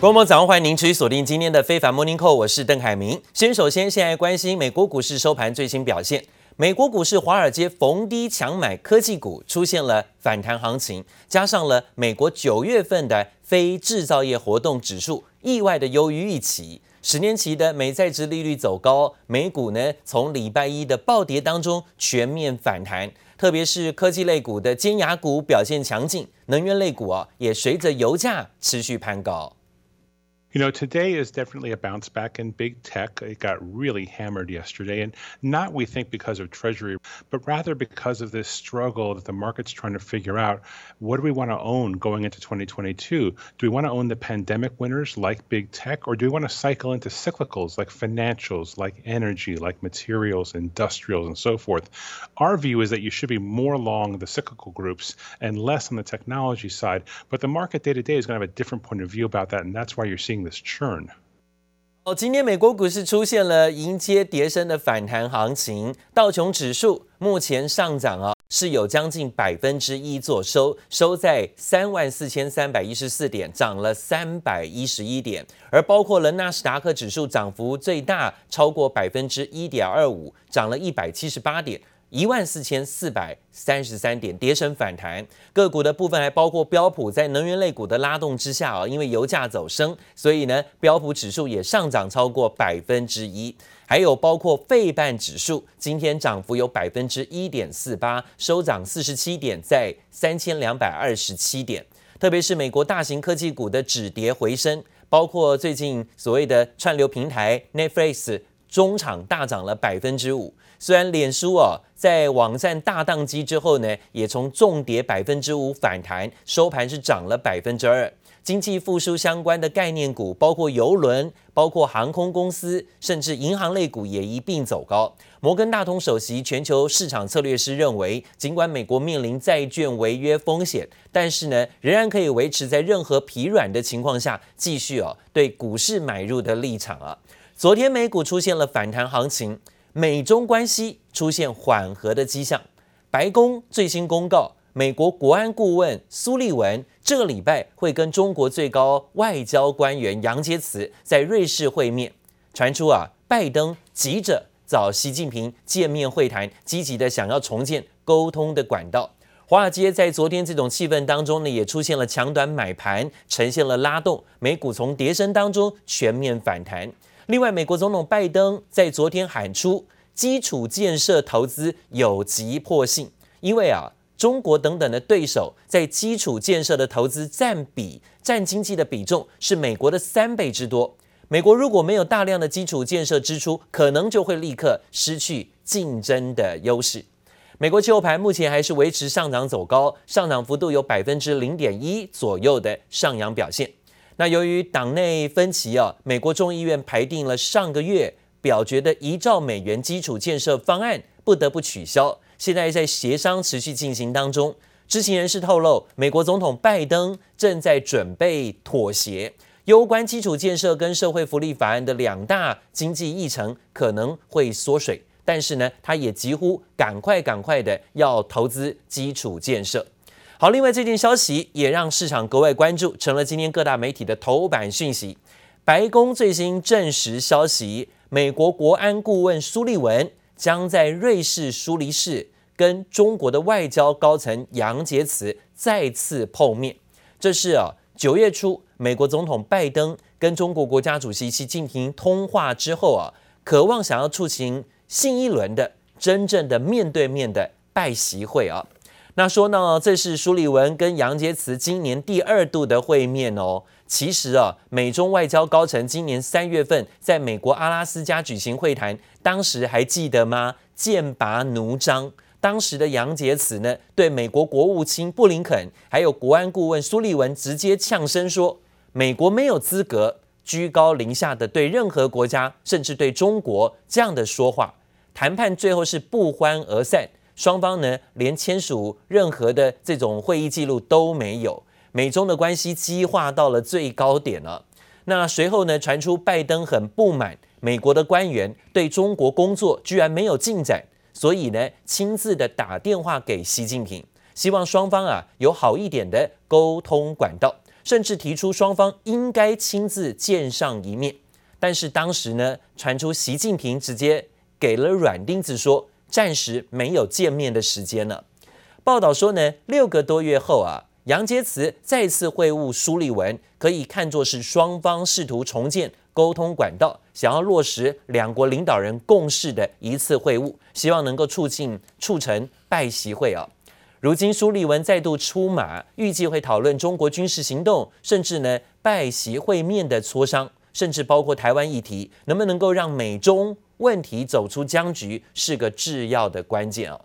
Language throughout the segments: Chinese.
观众早上欢迎您持续锁定今天的非凡 Morning Call，我是邓凯明。先首先现在关心美国股市收盘最新表现。美国股市华尔街逢低抢买科技股，出现了反弹行情，加上了美国九月份的非制造业活动指数意外的优于预期，十年期的美债殖利率走高，美股呢从礼拜一的暴跌当中全面反弹，特别是科技类股的尖牙股表现强劲，能源类股啊也随着油价持续攀高。You know, today is definitely a bounce back in big tech. It got really hammered yesterday, and not, we think, because of Treasury, but rather because of this struggle that the market's trying to figure out what do we want to own going into 2022? Do we want to own the pandemic winners like big tech, or do we want to cycle into cyclicals like financials, like energy, like materials, industrials, and so forth? Our view is that you should be more long the cyclical groups and less on the technology side, but the market day to day is going to have a different point of view about that, and that's why you're seeing churn. 哦，今天美国股市出现了迎接跌升的反弹行情，道琼指数目前上涨啊，是有将近百分之一做收，收在三万四千三百一十四点，涨了三百一十一点，而包括了纳斯达克指数涨幅最大，超过百分之一点二五，涨了一百七十八点。一万四千四百三十三点，跌升反弹。个股的部分还包括标普，在能源类股的拉动之下啊，因为油价走升，所以呢，标普指数也上涨超过百分之一。还有包括费半指数，今天涨幅有百分之一点四八，收涨四十七点，在三千两百二十七点。特别是美国大型科技股的止跌回升，包括最近所谓的串流平台 Netflix。中场大涨了百分之五，虽然脸书啊在网站大宕机之后呢，也从重跌百分之五反弹，收盘是涨了百分之二。经济复苏相关的概念股，包括邮轮、包括航空公司，甚至银行类股也一并走高。摩根大通首席全球市场策略师认为，尽管美国面临债券违约风险，但是呢，仍然可以维持在任何疲软的情况下，继续哦对股市买入的立场啊。昨天美股出现了反弹行情，美中关系出现缓和的迹象。白宫最新公告，美国国安顾问苏利文这个礼拜会跟中国最高外交官员杨洁篪在瑞士会面。传出啊，拜登急着找习近平见面会谈，积极的想要重建沟通的管道。华尔街在昨天这种气氛当中呢，也出现了抢短买盘，呈现了拉动，美股从跌升当中全面反弹。另外，美国总统拜登在昨天喊出，基础建设投资有急迫性，因为啊，中国等等的对手在基础建设的投资占比、占经济的比重是美国的三倍之多。美国如果没有大量的基础建设支出，可能就会立刻失去竞争的优势。美国期货盘目前还是维持上涨走高，上涨幅度有百分之零点一左右的上扬表现。那由于党内分歧啊，美国众议院排定了上个月表决的一兆美元基础建设方案，不得不取消。现在在协商持续进行当中。知情人士透露，美国总统拜登正在准备妥协，攸关基础建设跟社会福利法案的两大经济议程可能会缩水，但是呢，他也几乎赶快赶快的要投资基础建设。好，另外这件消息也让市场格外关注，成了今天各大媒体的头版讯息。白宫最新证实消息，美国国安顾问苏利文将在瑞士苏黎世跟中国的外交高层杨洁篪再次碰面。这是啊，九月初美国总统拜登跟中国国家主席习近平通话之后啊，渴望想要促进新一轮的真正的面对面的拜习会啊。那说呢，这是苏利文跟杨洁篪今年第二度的会面哦。其实啊，美中外交高层今年三月份在美国阿拉斯加举行会谈，当时还记得吗？剑拔弩张。当时的杨洁篪呢，对美国国务卿布林肯还有国安顾问苏利文直接呛声说，美国没有资格居高临下的对任何国家，甚至对中国这样的说话。谈判最后是不欢而散。双方呢，连签署任何的这种会议记录都没有，美中的关系激化到了最高点了。那随后呢，传出拜登很不满美国的官员对中国工作居然没有进展，所以呢，亲自的打电话给习近平，希望双方啊有好一点的沟通管道。甚至提出双方应该亲自见上一面。但是当时呢，传出习近平直接给了软钉子说，暂时没有见面的时间了。报道说呢，六个多月后啊，杨洁篪再次会晤苏利文，可以看作是双方试图重建沟通管道，想要落实两国领导人共识的一次会晤，希望能够促进促成拜习会啊。如今苏利文再度出马，预计会讨论中国军事行动，甚至呢拜习会面的磋商。甚至包括台湾议题，能不能够让美中问题走出僵局，是个制要的关键啊。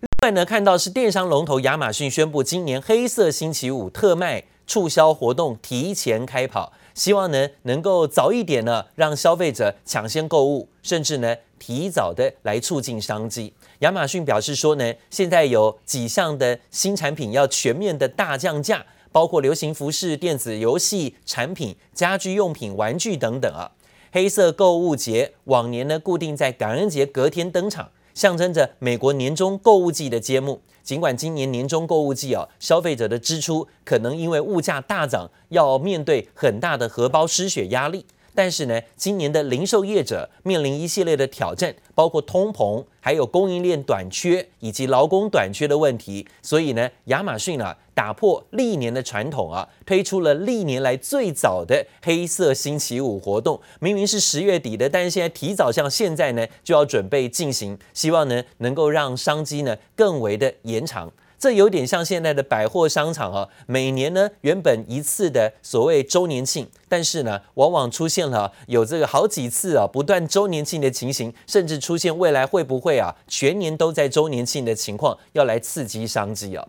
另外呢，看到是电商龙头亚马逊宣布，今年黑色星期五特卖促销活动提前开跑，希望呢能够早一点呢让消费者抢先购物，甚至呢提早的来促进商机。亚马逊表示说呢，现在有几项的新产品要全面的大降价。包括流行服饰、电子游戏产品、家居用品、玩具等等啊。黑色购物节往年呢固定在感恩节隔天登场，象征着美国年终购物季的揭幕。尽管今年年终购物季啊，消费者的支出可能因为物价大涨，要面对很大的荷包失血压力。但是呢，今年的零售业者面临一系列的挑战，包括通膨，还有供应链短缺以及劳工短缺的问题。所以呢，亚马逊啊，打破历年的传统啊，推出了历年来最早的黑色星期五活动。明明是十月底的，但是现在提早像现在呢，就要准备进行，希望呢能够让商机呢更为的延长。这有点像现在的百货商场啊，每年呢原本一次的所谓周年庆，但是呢往往出现了有这个好几次啊不断周年庆的情形，甚至出现未来会不会啊全年都在周年庆的情况，要来刺激商机啊。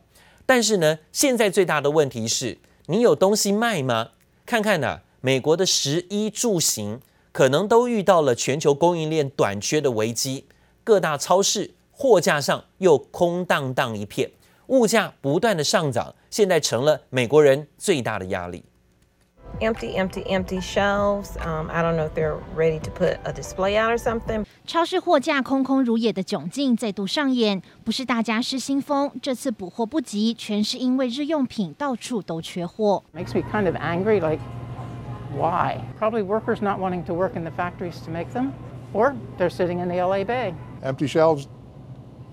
但是呢现在最大的问题是你有东西卖吗？看看呐，美国的食衣住行可能都遇到了全球供应链短缺的危机，各大超市货架上又空荡荡一片。物价不断的上涨，现在成了美国人最大的压力。Empty, empty, empty shelves. Um, I don't know if they're ready to put a display out or something. 超市货架空空如也的窘境再度上演，不是大家失心疯，这次补货不及，全是因为日用品到处都缺货。Makes me kind of angry, like why? Probably workers not wanting to work in the factories to make them, or they're sitting in the LA Bay. Empty shelves.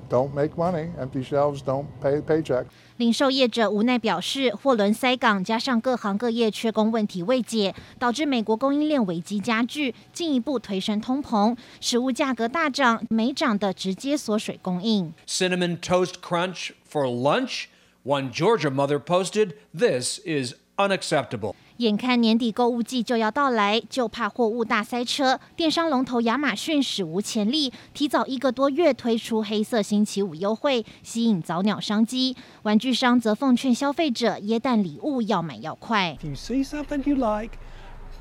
Don't make money. Empty shelves don't pay paycheck. 零售业者无奈表示，货轮塞港，加上各行各业缺工问题未解，导致美国供应链危机加剧，进一步推升通膨，食物价格大涨，没涨的直接锁水供应。Cinnamon Toast Crunch for lunch. One Georgia mother posted, "This is unacceptable." 眼看年底购物季就要到来，就怕货物大塞车。电商龙头亚马逊史无前例，提早一个多月推出黑色星期五优惠，吸引早鸟商机。玩具商则奉劝消费者，耶诞礼物要买要快。If you see something you like,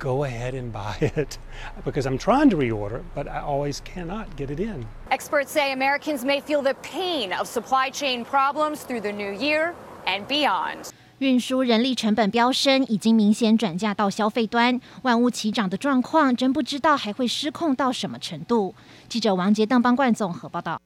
go ahead and buy it. Because I'm trying to reorder, but I always cannot get it in. Experts say Americans may feel the pain of supply chain problems through the new year and beyond. 运输人力成本飙升，已经明显转嫁到消费端，万物齐涨的状况，真不知道还会失控到什么程度。记者王杰、邓邦冠综合报道。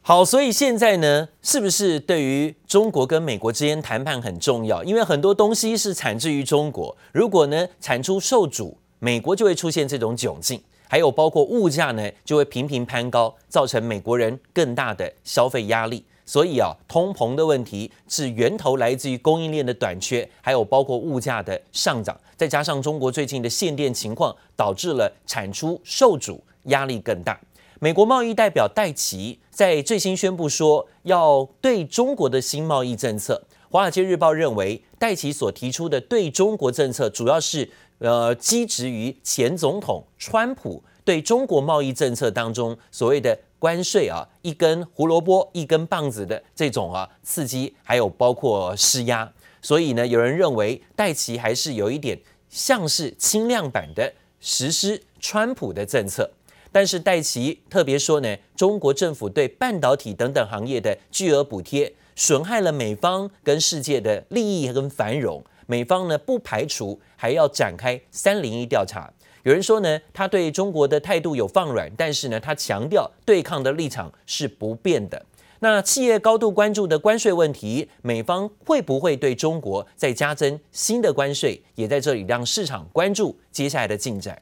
好，所以现在呢，是不是对于中国跟美国之间谈判很重要？因为很多东西是产自于中国，如果呢产出受阻，美国就会出现这种窘境，还有包括物价呢就会频频攀高，造成美国人更大的消费压力。所以啊，通膨的问题是源头来自于供应链的短缺，还有包括物价的上涨，再加上中国最近的限电情况，导致了产出受阻，压力更大。美国贸易代表戴琪在最新宣布说，要对中国的新贸易政策。《华尔街日报》认为，戴琪所提出的对中国政策，主要是呃基植于前总统川普对中国贸易政策当中所谓的。关税啊，一根胡萝卜一根棒子的这种啊刺激，还有包括施压，所以呢，有人认为戴琪还是有一点像是轻量版的实施川普的政策。但是戴琪特别说呢，中国政府对半导体等等行业的巨额补贴，损害了美方跟世界的利益跟繁荣。美方呢不排除还要展开三零一调查。有人说呢，他对中国的态度有放软，但是呢，他强调对抗的立场是不变的。那企业高度关注的关税问题，美方会不会对中国再加征新的关税？也在这里让市场关注接下来的进展。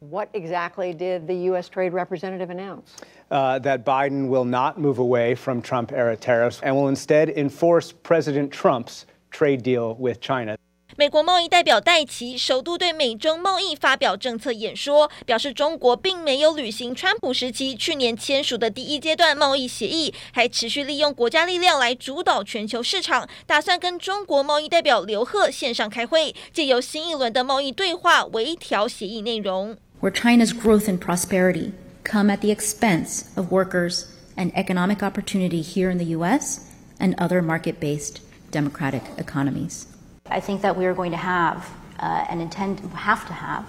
What exactly did the U.S. Trade Representative announce? Uh, that Biden will not move away from Trump era tariffs and will instead enforce President Trump's trade deal with China. 美国贸易代表戴奇首度对美中贸易发表政策演说，表示中国并没有履行川普时期去年签署的第一阶段贸易协议，还持续利用国家力量来主导全球市场，打算跟中国贸易代表刘鹤线上开会，借由新一轮的贸易对话微调协议内容。Where China's growth and prosperity come at the expense of workers and economic opportunity here in the U.S. and other market-based democratic economies. I think that we are going to have uh, and intend have to have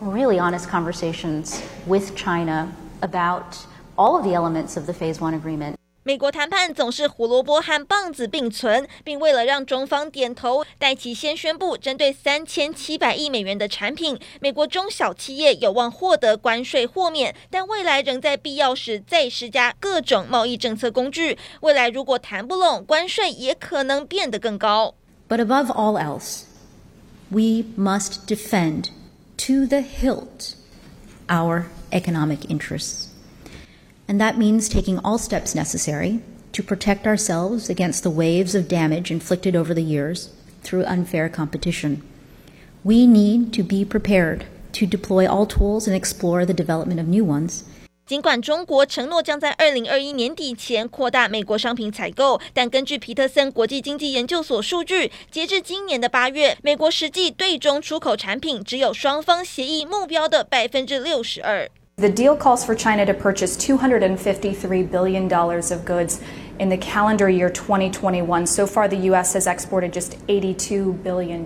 really honest conversations with China about all of the elements of the Phase One agreement. 美国谈判总是胡萝卜和棒子并存，并为了让中方点头，戴琪先宣布，针对三千七百亿美元的产品，美国中小企业有望获得关税豁免，但未来仍在必要时再施加各种贸易政策工具。未来如果谈不拢，关税也可能变得更高。But above all else, we must defend to the hilt our economic interests. And that means taking all steps necessary to protect ourselves against the waves of damage inflicted over the years through unfair competition. We need to be prepared to deploy all tools and explore the development of new ones. 尽管中国承诺将在二零二一年底前扩大美国商品采购，但根据皮特森国际经济研究所数据，截至今年的八月，美国实际对中出口产品只有双方协议目标的百分之六十二。The deal calls for China to purchase $253 billion of goods in the calendar year 2021. So far, the U.S. has exported just $82 billion.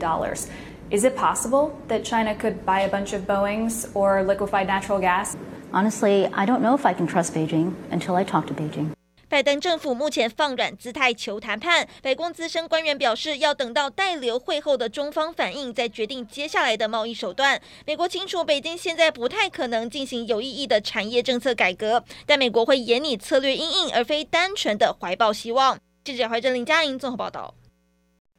Is it possible that China could buy a bunch of Boeings or liquefied natural gas? Honestly, I don't know if I can trust Beijing until I talk to Beijing. 拜登政府目前放软姿态求谈判，白宫资深官员表示，要等到戴刘会后的中方反应，再决定接下来的贸易手段。美国清楚，北京现在不太可能进行有意义的产业政策改革，但美国会严拟策略因应，而非单纯的怀抱希望。记者怀真、林佳莹综合报道。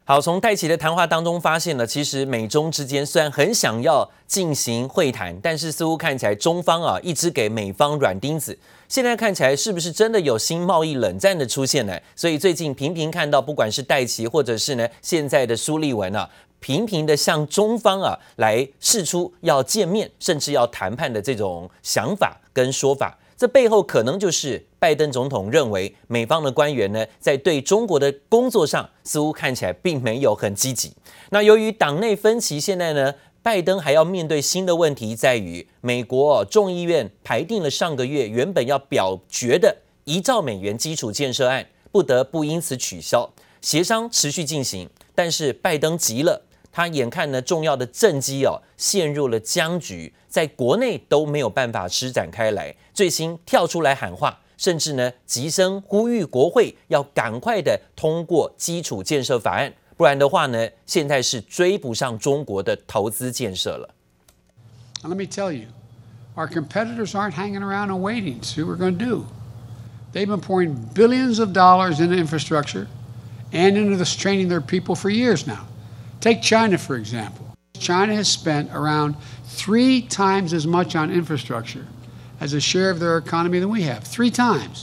好，从戴琪的谈话当中发现呢，其实美中之间虽然很想要进行会谈，但是似乎看起来中方啊一直给美方软钉子。现在看起来是不是真的有新贸易冷战的出现呢？所以最近频频看到，不管是戴琪或者是呢现在的苏利文啊，频频的向中方啊来释出要见面，甚至要谈判的这种想法跟说法。这背后可能就是拜登总统认为美方的官员呢，在对中国的工作上似乎看起来并没有很积极。那由于党内分歧，现在呢，拜登还要面对新的问题，在于美国众议院排定了上个月原本要表决的一兆美元基础建设案，不得不因此取消。协商持续进行，但是拜登急了。他眼看呢，重要的政绩哦陷入了僵局，在国内都没有办法施展开来。最新跳出来喊话，甚至呢，急声呼吁国会要赶快的通过基础建设法案，不然的话呢，现在是追不上中国的投资建设了。Let me tell you, our competitors aren't hanging around and waiting to see what we're going to do. They've been pouring billions of dollars into infrastructure and into this training their people for years now. Take China, for example. China has spent around three times as much on infrastructure as a share of their economy than we have. Three times.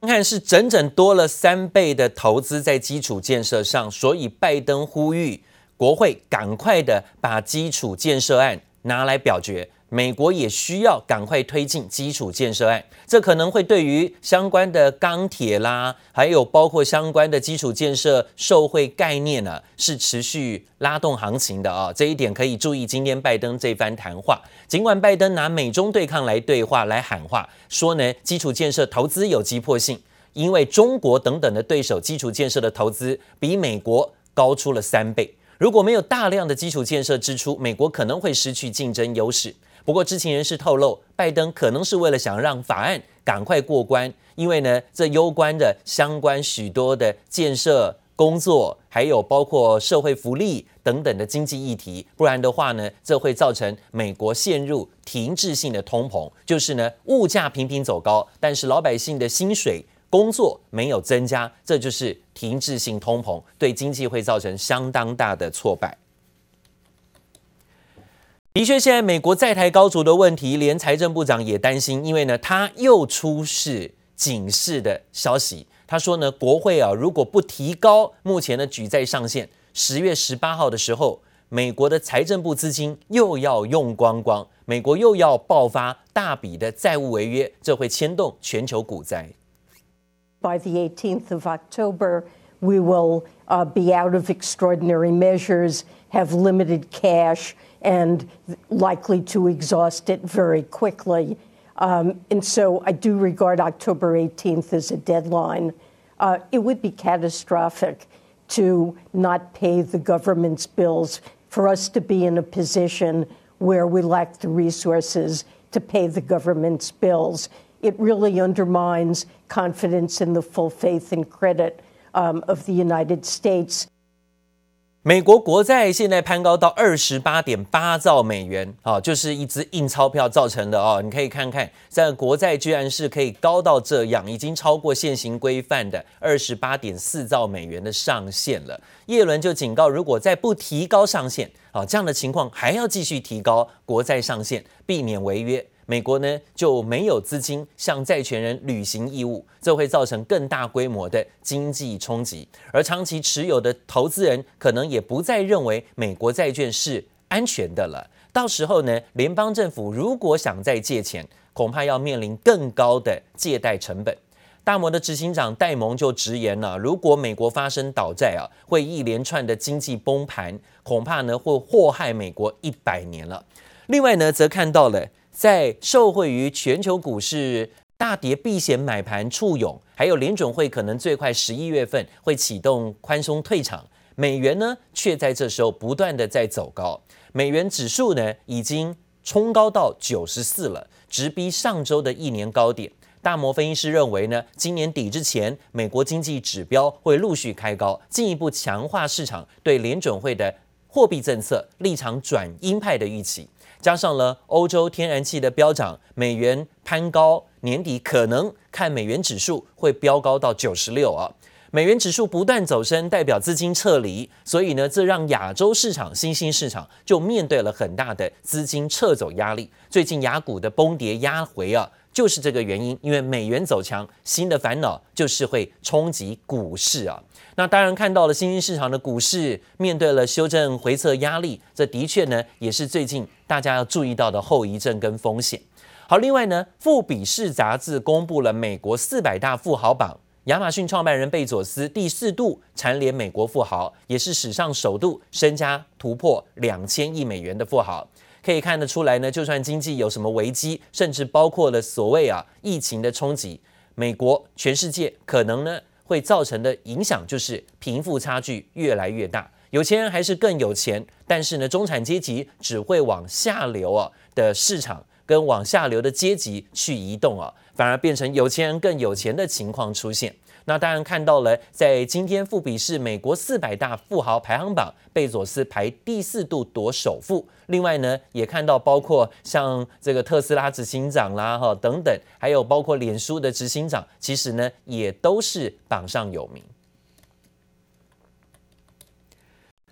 看是整整多了三倍的投资在基础建设上，所以拜登呼吁国会赶快的把基础建设案拿来表决。美国也需要赶快推进基础建设案，这可能会对于相关的钢铁啦，还有包括相关的基础建设受惠概念呢、是持续拉动行情的啊。这一点可以注意今天拜登这番谈话。尽管拜登拿美中对抗来对话来喊话，说呢基础建设投资有急迫性，因为中国等等的对手基础建设的投资比美国高出了三倍。如果没有大量的基础建设支出，美国可能会失去竞争优势。不过，知情人士透露，拜登可能是为了想让法案赶快过关，因为呢，这攸关的相关许多的建设工作，还有包括社会福利等等的经济议题，不然的话呢，这会造成美国陷入停滞性的通膨，就是呢，物价频频走高，但是老百姓的薪水工作没有增加，这就是停滞性通膨，对经济会造成相当大的挫败。的确，现在美国债台高筑的问题，连财政部长也担心，因为呢，他又出示警示的消息。他说呢，国会啊，如果不提高目前的举债上限，十月十八号的时候，美国的财政部资金又要用光光，美国又要爆发大笔的债务违约，这会牵动全球股灾。By the 18th of October, we will uh, be out of extraordinary measures, have limited cash, and likely to exhaust it very quickly. Um, and so I do regard October 18th as a deadline. Uh, it would be catastrophic to not pay the government's bills, for us to be in a position where we lack the resources to pay the government's bills it really undermines confidence in the full faith and credit um, of the United States. 美国国债现在攀高到二十八点八兆美元，啊，就是一支印钞票造成的哦。你可以看看，这个国债居然是可以高到这样，已经超过现行规范的二十八点四兆美元的上限了。耶伦就警告，如果再不提高上限，啊，这样的情况还要继续提高国债上限，避免违约。美国呢就没有资金向债权人履行义务，这会造成更大规模的经济冲击，而长期持有的投资人可能也不再认为美国债券是安全的了。到时候呢，联邦政府如果想再借钱，恐怕要面临更高的借贷成本。大摩的执行长戴蒙就直言了，如果美国发生倒债啊，会一连串的经济崩盘，恐怕呢会祸害美国一百年了。另外呢，则看到了。在受惠于全球股市大跌避险买盘簇涌，还有联准会可能最快十一月份会启动宽松退场，美元呢却在这时候不断的在走高，美元指数呢已经冲高到九十四了，直逼上周的一年高点。大摩分析师认为呢，今年底之前，美国经济指标会陆续开高，进一步强化市场对联准会的货币政策立场转鹰派的预期。加上了欧洲天然气的飙涨，美元攀高，年底可能看美元指数会飙高到九十六啊。美元指数不断走升，代表资金撤离，所以呢，这让亚洲市场、新兴市场就面对了很大的资金撤走压力。最近雅股的崩跌压回啊，就是这个原因。因为美元走强，新的烦恼就是会冲击股市啊。那当然看到了新兴市场的股市面对了修正回测压力，这的确呢也是最近大家要注意到的后遗症跟风险。好，另外呢，富比士杂志公布了美国四百大富豪榜，亚马逊创办人贝佐斯第四度蝉联美国富豪，也是史上首度身家突破两千亿美元的富豪。可以看得出来呢，就算经济有什么危机，甚至包括了所谓啊疫情的冲击，美国全世界可能呢。会造成的影响就是贫富差距越来越大，有钱人还是更有钱，但是呢，中产阶级只会往下流啊的市场跟往下流的阶级去移动啊，反而变成有钱人更有钱的情况出现。那当然看到了，在今天富比士美国四百大富豪排行榜，贝佐斯排第四度夺首富。另外呢，也看到包括像这个特斯拉执行长啦，哈等等，还有包括脸书的执行长，其实呢也都是榜上有名。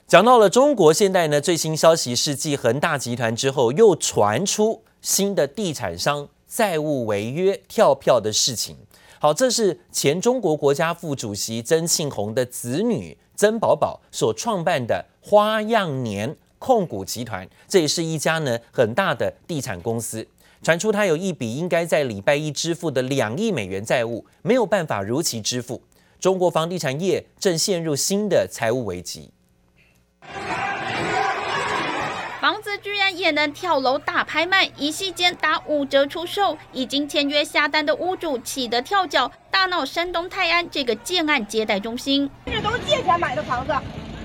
讲到了中国现在呢，最新消息是继恒大集团之后，又传出新的地产商债务违约跳票的事情。好，这是前中国国家副主席曾庆红的子女曾宝宝所创办的花样年控股集团，这也是一家呢很大的地产公司。传出他有一笔应该在礼拜一支付的两亿美元债务，没有办法如期支付，中国房地产业正陷入新的财务危机。房子居然也能跳楼大拍卖，一夕间打五折出售，已经签约下单的屋主气得跳脚，大闹山东泰安这个建案接待中心。这都是借钱买的房子，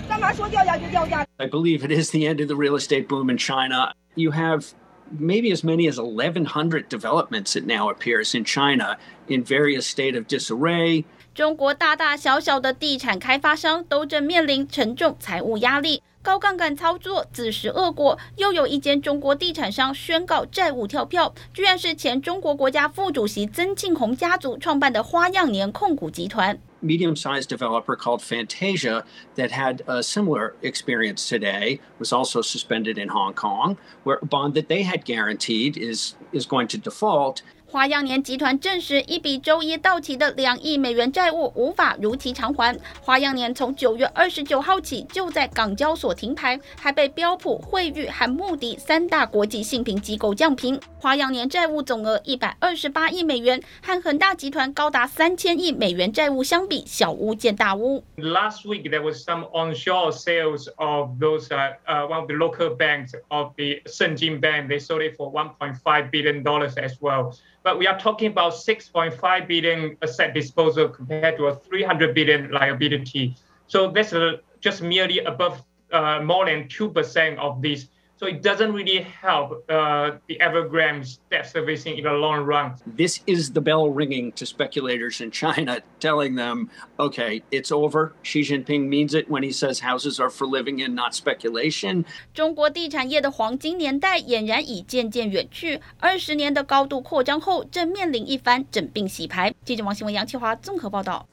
干嘛说掉价就掉价？I believe it is the end of the real estate boom in China. You have maybe as many as 1,100 developments. It now appears in China in various state of disarray. 中国大大小小的地产开发商都正面临沉重财务压力。高杠杆操作自食恶果。又有一间中国地产商宣告债务跳票，居然是前中国国家副主席曾庆红家族创办的花样年控股集团。medium-sized developer called Fantasia that had a similar experience today was also suspended in Hong Kong, where a bond that they had guaranteed is is going to default. 花样年集团证实，一笔周一到期的两亿美元债务无法如期偿还。花样年从九月二十九号起就在港交所停牌，还被标普、惠誉和穆迪三大国际信评机构降评。花样年债务总额一百二十八亿美元，和恒大集团高达三千亿美元债务相比，小巫见大巫。Last week there was some onshore sales of those uh, uh, one of the local banks of the Shenzhen Bank. They sold it for one point five billion dollars as well. But we are talking about 6.5 billion asset disposal compared to a 300 billion liability. So that's a, just merely above uh, more than 2% of this. So it doesn't really help uh, the Evergrande debt servicing in the long run. This is the bell ringing to speculators in China, telling them, okay, it's over. Xi Jinping means it when he says houses are for living in, not speculation. 中国地产业的黄金年代俨然已渐渐远去，二十年的高度扩张后，正面临一番整并洗牌。记者王新文、杨启华综合报道。